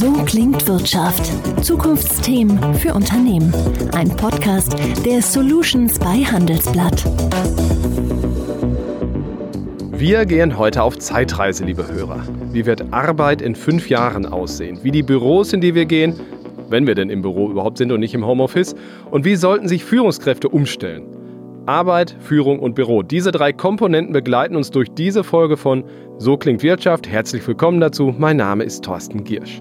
So klingt Wirtschaft. Zukunftsthemen für Unternehmen. Ein Podcast der Solutions bei Handelsblatt. Wir gehen heute auf Zeitreise, liebe Hörer. Wie wird Arbeit in fünf Jahren aussehen? Wie die Büros, in die wir gehen, wenn wir denn im Büro überhaupt sind und nicht im Homeoffice? Und wie sollten sich Führungskräfte umstellen? Arbeit, Führung und Büro. Diese drei Komponenten begleiten uns durch diese Folge von So klingt Wirtschaft. Herzlich willkommen dazu. Mein Name ist Thorsten Giersch.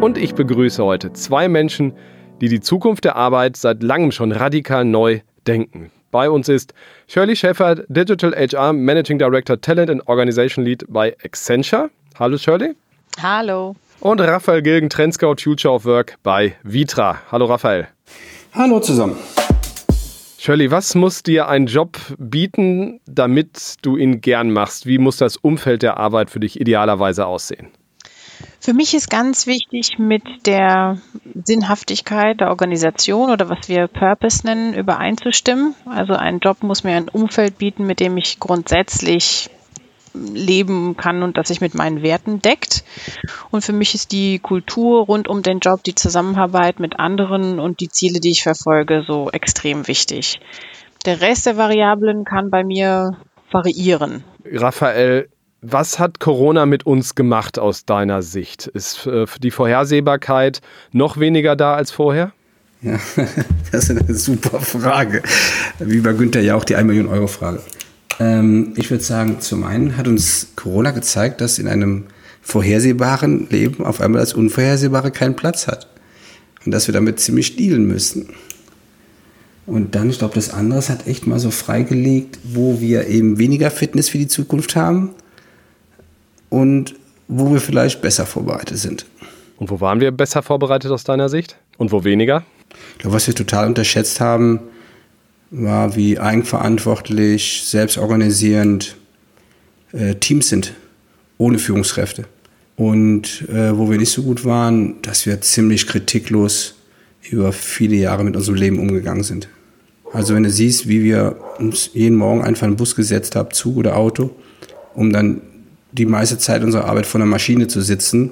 Und ich begrüße heute zwei Menschen, die die Zukunft der Arbeit seit langem schon radikal neu denken. Bei uns ist Shirley Schäfer, Digital HR Managing Director Talent and Organization Lead bei Accenture. Hallo Shirley. Hallo. Und Raphael Gilgen, Trendscout Future of Work bei Vitra. Hallo Raphael. Hallo zusammen. Shirley, was muss dir ein Job bieten, damit du ihn gern machst? Wie muss das Umfeld der Arbeit für dich idealerweise aussehen? Für mich ist ganz wichtig, mit der Sinnhaftigkeit der Organisation oder was wir Purpose nennen, übereinzustimmen. Also ein Job muss mir ein Umfeld bieten, mit dem ich grundsätzlich leben kann und das sich mit meinen Werten deckt. Und für mich ist die Kultur rund um den Job, die Zusammenarbeit mit anderen und die Ziele, die ich verfolge, so extrem wichtig. Der Rest der Variablen kann bei mir variieren. Raphael, was hat Corona mit uns gemacht aus deiner Sicht? Ist äh, die Vorhersehbarkeit noch weniger da als vorher? Ja, das ist eine super Frage. Wie bei Günther ja auch die 1 Million Euro Frage. Ähm, ich würde sagen, zum einen hat uns Corona gezeigt, dass in einem vorhersehbaren Leben auf einmal das Unvorhersehbare keinen Platz hat. Und dass wir damit ziemlich dealen müssen. Und dann, ich glaube, das andere hat echt mal so freigelegt, wo wir eben weniger Fitness für die Zukunft haben und wo wir vielleicht besser vorbereitet sind. Und wo waren wir besser vorbereitet aus deiner Sicht? Und wo weniger? Ich glaube, was wir total unterschätzt haben, war, wie eigenverantwortlich, selbstorganisierend äh, Teams sind, ohne Führungskräfte. Und äh, wo wir nicht so gut waren, dass wir ziemlich kritiklos über viele Jahre mit unserem Leben umgegangen sind. Also wenn du siehst, wie wir uns jeden Morgen einfach in den Bus gesetzt haben, Zug oder Auto, um dann die meiste Zeit unserer Arbeit vor einer Maschine zu sitzen,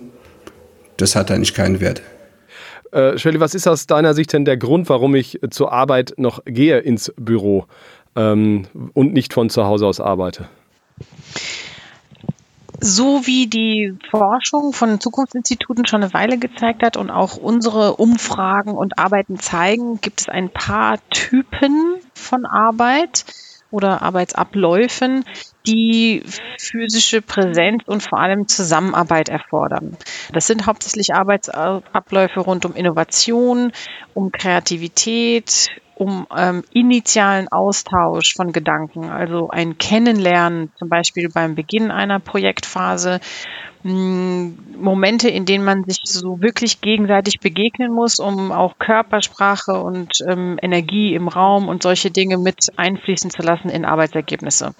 das hat eigentlich keinen Wert. Äh, Shirley, was ist aus deiner Sicht denn der Grund, warum ich zur Arbeit noch gehe ins Büro ähm, und nicht von zu Hause aus arbeite? So wie die Forschung von Zukunftsinstituten schon eine Weile gezeigt hat und auch unsere Umfragen und Arbeiten zeigen, gibt es ein paar Typen von Arbeit oder Arbeitsabläufen, die physische Präsenz und vor allem Zusammenarbeit erfordern. Das sind hauptsächlich Arbeitsabläufe rund um Innovation, um Kreativität, um ähm, initialen Austausch von Gedanken, also ein Kennenlernen, zum Beispiel beim Beginn einer Projektphase, Momente, in denen man sich so wirklich gegenseitig begegnen muss, um auch Körpersprache und ähm, Energie im Raum und solche Dinge mit einfließen zu lassen in Arbeitsergebnisse.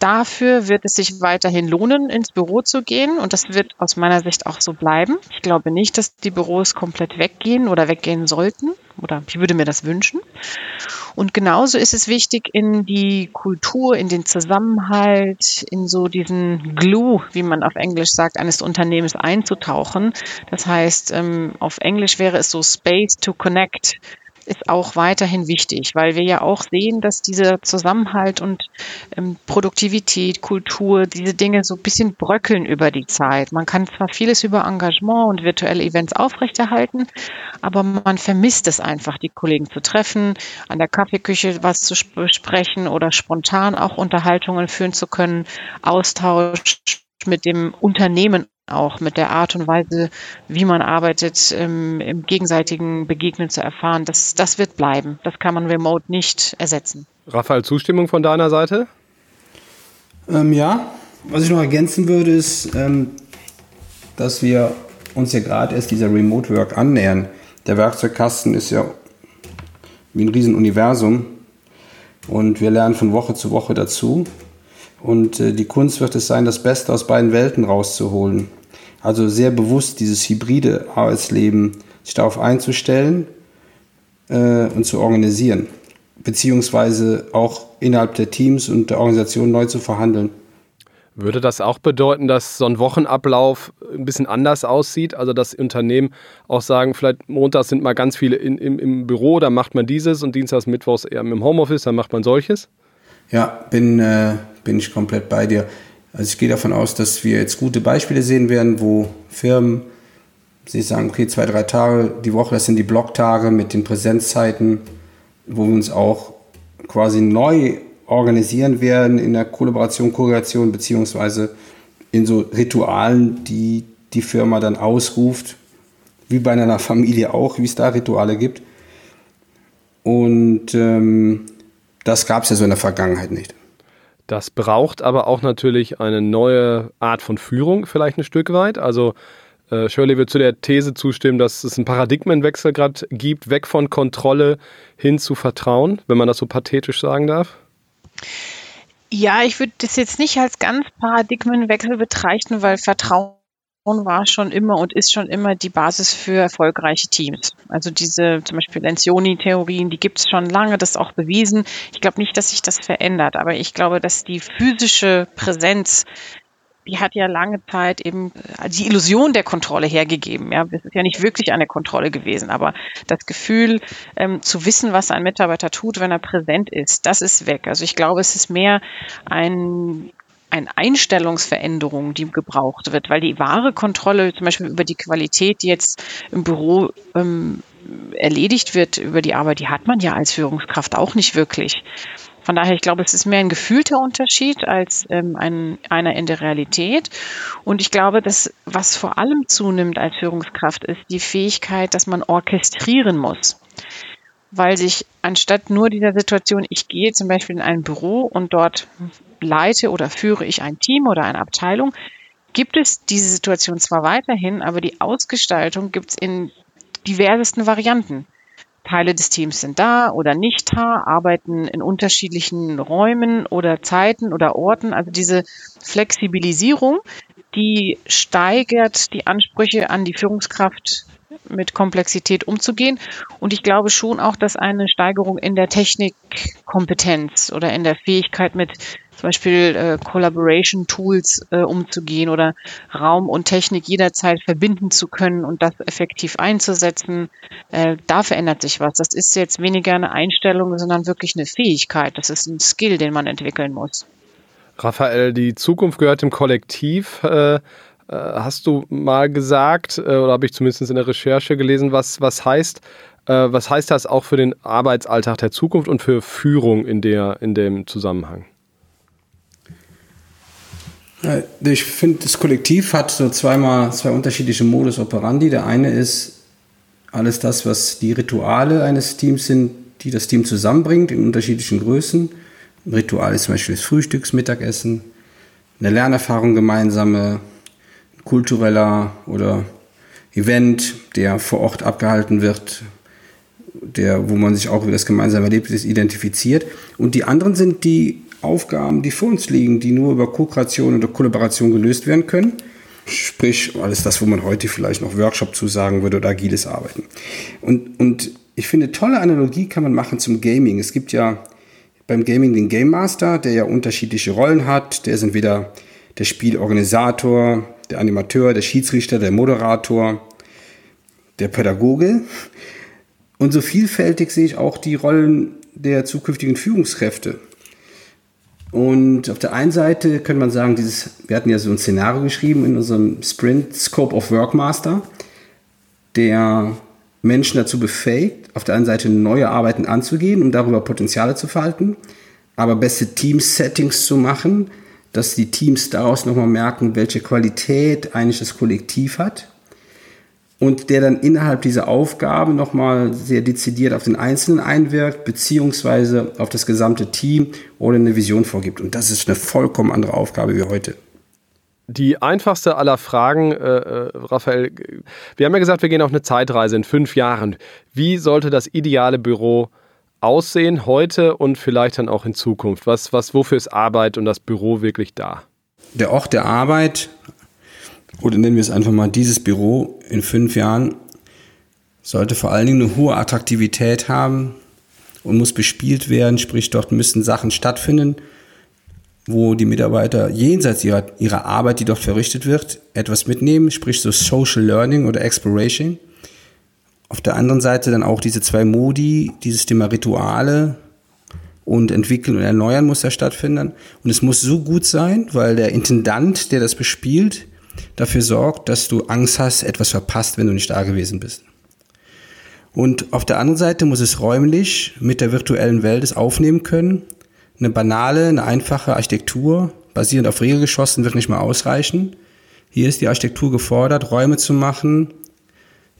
Dafür wird es sich weiterhin lohnen, ins Büro zu gehen und das wird aus meiner Sicht auch so bleiben. Ich glaube nicht, dass die Büros komplett weggehen oder weggehen sollten oder ich würde mir das wünschen. Und genauso ist es wichtig, in die Kultur, in den Zusammenhalt, in so diesen Glue, wie man auf Englisch sagt, eines Unternehmens einzutauchen. Das heißt, ähm, auf Englisch wäre es so Space to Connect ist auch weiterhin wichtig, weil wir ja auch sehen, dass dieser Zusammenhalt und ähm, Produktivität, Kultur, diese Dinge so ein bisschen bröckeln über die Zeit. Man kann zwar vieles über Engagement und virtuelle Events aufrechterhalten, aber man vermisst es einfach, die Kollegen zu treffen, an der Kaffeeküche was zu besprechen oder spontan auch Unterhaltungen führen zu können, Austausch mit dem Unternehmen auch mit der Art und Weise, wie man arbeitet, ähm, im gegenseitigen Begegnen zu erfahren, das, das wird bleiben. Das kann man remote nicht ersetzen. Raphael, Zustimmung von deiner Seite? Ähm, ja, was ich noch ergänzen würde, ist, ähm, dass wir uns ja gerade erst dieser Remote Work annähern. Der Werkzeugkasten ist ja wie ein Riesenuniversum und wir lernen von Woche zu Woche dazu. Und äh, die Kunst wird es sein, das Beste aus beiden Welten rauszuholen. Also sehr bewusst dieses hybride Arbeitsleben sich darauf einzustellen äh, und zu organisieren, beziehungsweise auch innerhalb der Teams und der Organisation neu zu verhandeln. Würde das auch bedeuten, dass so ein Wochenablauf ein bisschen anders aussieht? Also dass Unternehmen auch sagen, vielleicht montags sind mal ganz viele in, im, im Büro, dann macht man dieses und dienstags, mittwochs eher im Homeoffice, dann macht man solches? Ja, bin, äh, bin ich komplett bei dir. Also ich gehe davon aus, dass wir jetzt gute Beispiele sehen werden, wo Firmen sie sagen, okay, zwei, drei Tage die Woche, das sind die Blocktage mit den Präsenzzeiten, wo wir uns auch quasi neu organisieren werden in der Kollaboration, Korrelation, beziehungsweise in so Ritualen, die die Firma dann ausruft, wie bei einer Familie auch, wie es da Rituale gibt. Und ähm, das gab es ja so in der Vergangenheit nicht. Das braucht aber auch natürlich eine neue Art von Führung, vielleicht ein Stück weit. Also äh, Shirley wird zu der These zustimmen, dass es einen Paradigmenwechsel gerade gibt, weg von Kontrolle hin zu Vertrauen, wenn man das so pathetisch sagen darf. Ja, ich würde das jetzt nicht als ganz Paradigmenwechsel betrachten, weil Vertrauen war schon immer und ist schon immer die Basis für erfolgreiche Teams. Also diese zum Beispiel Lencioni-Theorien, die gibt es schon lange, das ist auch bewiesen. Ich glaube nicht, dass sich das verändert, aber ich glaube, dass die physische Präsenz die hat ja lange Zeit eben äh, die Illusion der Kontrolle hergegeben. Ja, es ist ja nicht wirklich eine Kontrolle gewesen, aber das Gefühl ähm, zu wissen, was ein Mitarbeiter tut, wenn er präsent ist, das ist weg. Also ich glaube, es ist mehr ein eine Einstellungsveränderung, die gebraucht wird, weil die wahre Kontrolle, zum Beispiel über die Qualität, die jetzt im Büro ähm, erledigt wird, über die Arbeit, die hat man ja als Führungskraft auch nicht wirklich. Von daher, ich glaube, es ist mehr ein gefühlter Unterschied als ähm, ein, einer in der Realität. Und ich glaube, dass was vor allem zunimmt als Führungskraft ist die Fähigkeit, dass man orchestrieren muss. Weil sich anstatt nur dieser Situation, ich gehe zum Beispiel in ein Büro und dort leite oder führe ich ein Team oder eine Abteilung, gibt es diese Situation zwar weiterhin, aber die Ausgestaltung gibt es in diversesten Varianten. Teile des Teams sind da oder nicht da, arbeiten in unterschiedlichen Räumen oder Zeiten oder Orten. Also diese Flexibilisierung, die steigert die Ansprüche an die Führungskraft mit Komplexität umzugehen. Und ich glaube schon auch, dass eine Steigerung in der Technikkompetenz oder in der Fähigkeit mit zum Beispiel äh, Collaboration Tools äh, umzugehen oder Raum und Technik jederzeit verbinden zu können und das effektiv einzusetzen, äh, da verändert sich was. Das ist jetzt weniger eine Einstellung, sondern wirklich eine Fähigkeit. Das ist ein Skill, den man entwickeln muss. Raphael, die Zukunft gehört dem Kollektiv. Äh, äh hast du mal gesagt, äh, oder habe ich zumindest in der Recherche gelesen, was, was heißt, äh, was heißt das auch für den Arbeitsalltag der Zukunft und für Führung in, der, in dem Zusammenhang? Ich finde, das Kollektiv hat so zweimal zwei unterschiedliche Modus operandi. Der eine ist alles das, was die Rituale eines Teams sind, die das Team zusammenbringt in unterschiedlichen Größen. Ein Ritual ist zum Beispiel das Frühstücks, Mittagessen, eine Lernerfahrung gemeinsame, kultureller oder Event, der vor Ort abgehalten wird, der, wo man sich auch über das gemeinsame Erlebnis identifiziert. Und die anderen sind die Aufgaben, die vor uns liegen, die nur über Co-Kreation oder Kollaboration gelöst werden können. Sprich, alles das, wo man heute vielleicht noch Workshop zusagen würde oder agiles Arbeiten. Und, und ich finde, tolle Analogie kann man machen zum Gaming. Es gibt ja beim Gaming den Game Master, der ja unterschiedliche Rollen hat. Der ist entweder der Spielorganisator, der Animateur, der Schiedsrichter, der Moderator, der Pädagoge. Und so vielfältig sehe ich auch die Rollen der zukünftigen Führungskräfte. Und auf der einen Seite könnte man sagen, dieses, wir hatten ja so ein Szenario geschrieben in unserem Sprint Scope of Work Master, der Menschen dazu befähigt, auf der einen Seite neue Arbeiten anzugehen, um darüber Potenziale zu falten, aber beste Team-Settings zu machen, dass die Teams daraus nochmal merken, welche Qualität eigentlich das Kollektiv hat und der dann innerhalb dieser Aufgaben nochmal sehr dezidiert auf den Einzelnen einwirkt, beziehungsweise auf das gesamte Team oder eine Vision vorgibt. Und das ist eine vollkommen andere Aufgabe wie heute. Die einfachste aller Fragen, äh, äh Raphael, wir haben ja gesagt, wir gehen auf eine Zeitreise in fünf Jahren. Wie sollte das ideale Büro aussehen heute und vielleicht dann auch in Zukunft? Was, was, wofür ist Arbeit und das Büro wirklich da? Der Ort der Arbeit oder nennen wir es einfach mal, dieses Büro in fünf Jahren sollte vor allen Dingen eine hohe Attraktivität haben und muss bespielt werden, sprich dort müssen Sachen stattfinden, wo die Mitarbeiter jenseits ihrer, ihrer Arbeit, die dort verrichtet wird, etwas mitnehmen, sprich so Social Learning oder Exploration. Auf der anderen Seite dann auch diese zwei Modi, dieses Thema Rituale und entwickeln und erneuern muss da stattfinden. Und es muss so gut sein, weil der Intendant, der das bespielt, dafür sorgt, dass du Angst hast, etwas verpasst, wenn du nicht da gewesen bist. Und auf der anderen Seite muss es räumlich mit der virtuellen Welt es aufnehmen können. Eine banale, eine einfache Architektur, basierend auf Regelgeschossen, wird nicht mehr ausreichen. Hier ist die Architektur gefordert, Räume zu machen,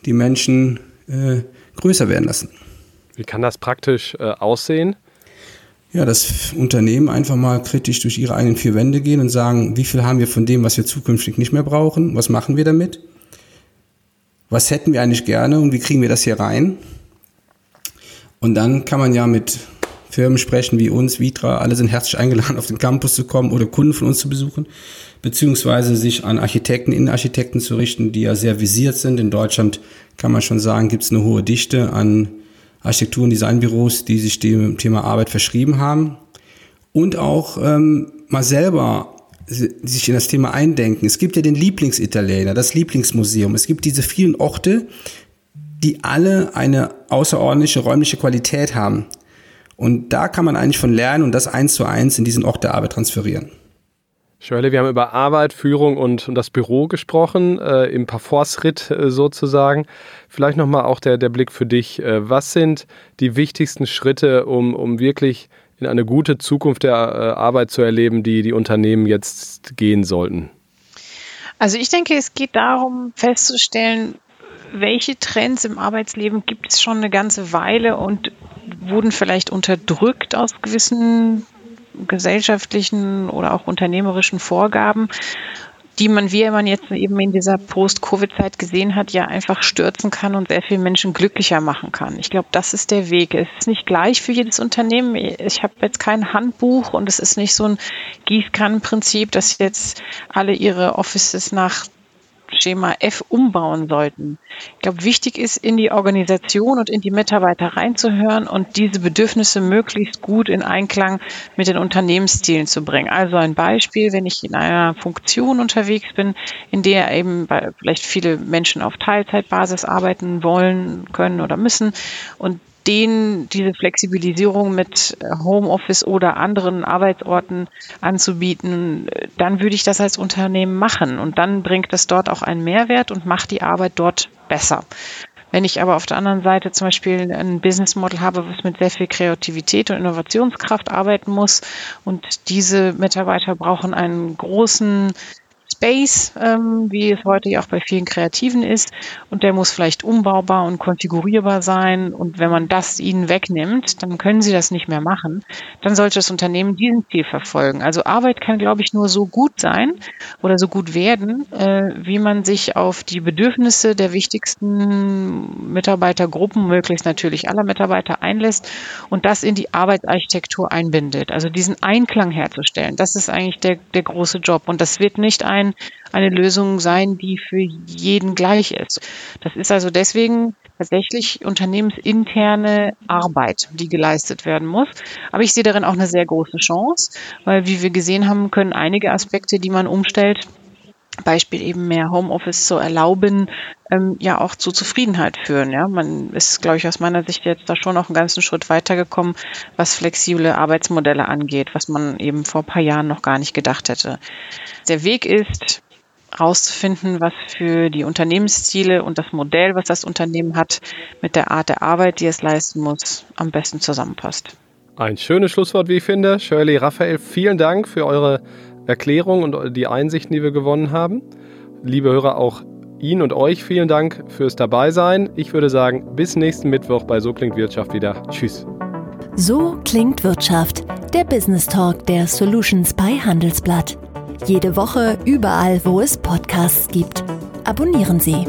die Menschen äh, größer werden lassen. Wie kann das praktisch äh, aussehen? Ja, das Unternehmen einfach mal kritisch durch ihre eigenen vier Wände gehen und sagen, wie viel haben wir von dem, was wir zukünftig nicht mehr brauchen? Was machen wir damit? Was hätten wir eigentlich gerne und wie kriegen wir das hier rein? Und dann kann man ja mit Firmen sprechen wie uns, Vitra, alle sind herzlich eingeladen, auf den Campus zu kommen oder Kunden von uns zu besuchen, beziehungsweise sich an Architekten, Innenarchitekten zu richten, die ja sehr visiert sind. In Deutschland kann man schon sagen, gibt es eine hohe Dichte an Architektur- und Designbüros, die sich dem Thema Arbeit verschrieben haben. Und auch ähm, mal selber sich in das Thema eindenken. Es gibt ja den Lieblingsitaliener, das Lieblingsmuseum. Es gibt diese vielen Orte, die alle eine außerordentliche räumliche Qualität haben. Und da kann man eigentlich von lernen und das eins zu eins in diesen Ort der Arbeit transferieren. Shirley, wir haben über Arbeit, Führung und, und das Büro gesprochen, äh, im Parforce-Ritt äh, sozusagen. Vielleicht nochmal auch der, der Blick für dich. Äh, was sind die wichtigsten Schritte, um, um wirklich in eine gute Zukunft der äh, Arbeit zu erleben, die die Unternehmen jetzt gehen sollten? Also ich denke, es geht darum festzustellen, welche Trends im Arbeitsleben gibt es schon eine ganze Weile und wurden vielleicht unterdrückt aus gewissen gesellschaftlichen oder auch unternehmerischen Vorgaben, die man, wie man jetzt eben in dieser Post-Covid-Zeit gesehen hat, ja einfach stürzen kann und sehr viele Menschen glücklicher machen kann. Ich glaube, das ist der Weg. Es ist nicht gleich für jedes Unternehmen. Ich habe jetzt kein Handbuch und es ist nicht so ein Gießkannenprinzip, dass jetzt alle ihre Offices nach Schema F umbauen sollten. Ich glaube, wichtig ist, in die Organisation und in die Mitarbeiter reinzuhören und diese Bedürfnisse möglichst gut in Einklang mit den Unternehmenszielen zu bringen. Also ein Beispiel, wenn ich in einer Funktion unterwegs bin, in der eben vielleicht viele Menschen auf Teilzeitbasis arbeiten wollen, können oder müssen und denen diese Flexibilisierung mit äh, Homeoffice oder anderen Arbeitsorten anzubieten, dann würde ich das als Unternehmen machen. Und dann bringt es dort auch einen Mehrwert und macht die Arbeit dort besser. Wenn ich aber auf der anderen Seite zum Beispiel ein Business Model habe, was mit sehr viel Kreativität und Innovationskraft arbeiten muss und diese Mitarbeiter brauchen einen großen Space, ähm, wie es heute ja auch bei vielen Kreativen ist. Und der muss vielleicht umbaubar und konfigurierbar sein. Und wenn man das ihnen wegnimmt, dann können sie das nicht mehr machen. Dann sollte das Unternehmen diesen Ziel verfolgen. Also Arbeit kann, glaube ich, nur so gut sein oder so gut werden, äh, wie man sich auf die Bedürfnisse der wichtigsten Mitarbeitergruppen, möglichst natürlich aller Mitarbeiter einlässt und das in die Arbeitsarchitektur einbindet. Also diesen Einklang herzustellen. Das ist eigentlich der, der große Job. Und das wird nicht ein eine Lösung sein, die für jeden gleich ist. Das ist also deswegen tatsächlich unternehmensinterne Arbeit, die geleistet werden muss. Aber ich sehe darin auch eine sehr große Chance, weil wie wir gesehen haben, können einige Aspekte, die man umstellt, Beispiel eben mehr Homeoffice zu erlauben, ähm, ja auch zu Zufriedenheit führen. Ja, man ist, glaube ich, aus meiner Sicht jetzt da schon noch einen ganzen Schritt weitergekommen, was flexible Arbeitsmodelle angeht, was man eben vor ein paar Jahren noch gar nicht gedacht hätte. Der Weg ist, herauszufinden, was für die Unternehmensziele und das Modell, was das Unternehmen hat, mit der Art der Arbeit, die es leisten muss, am besten zusammenpasst. Ein schönes Schlusswort, wie ich finde. Shirley, Raphael, vielen Dank für eure Erklärung und die Einsichten, die wir gewonnen haben. Liebe Hörer, auch Ihnen und euch vielen Dank fürs Dabeisein. Ich würde sagen, bis nächsten Mittwoch bei So klingt Wirtschaft wieder. Tschüss. So klingt Wirtschaft, der Business Talk der Solutions bei Handelsblatt. Jede Woche überall, wo es Podcasts gibt. Abonnieren Sie.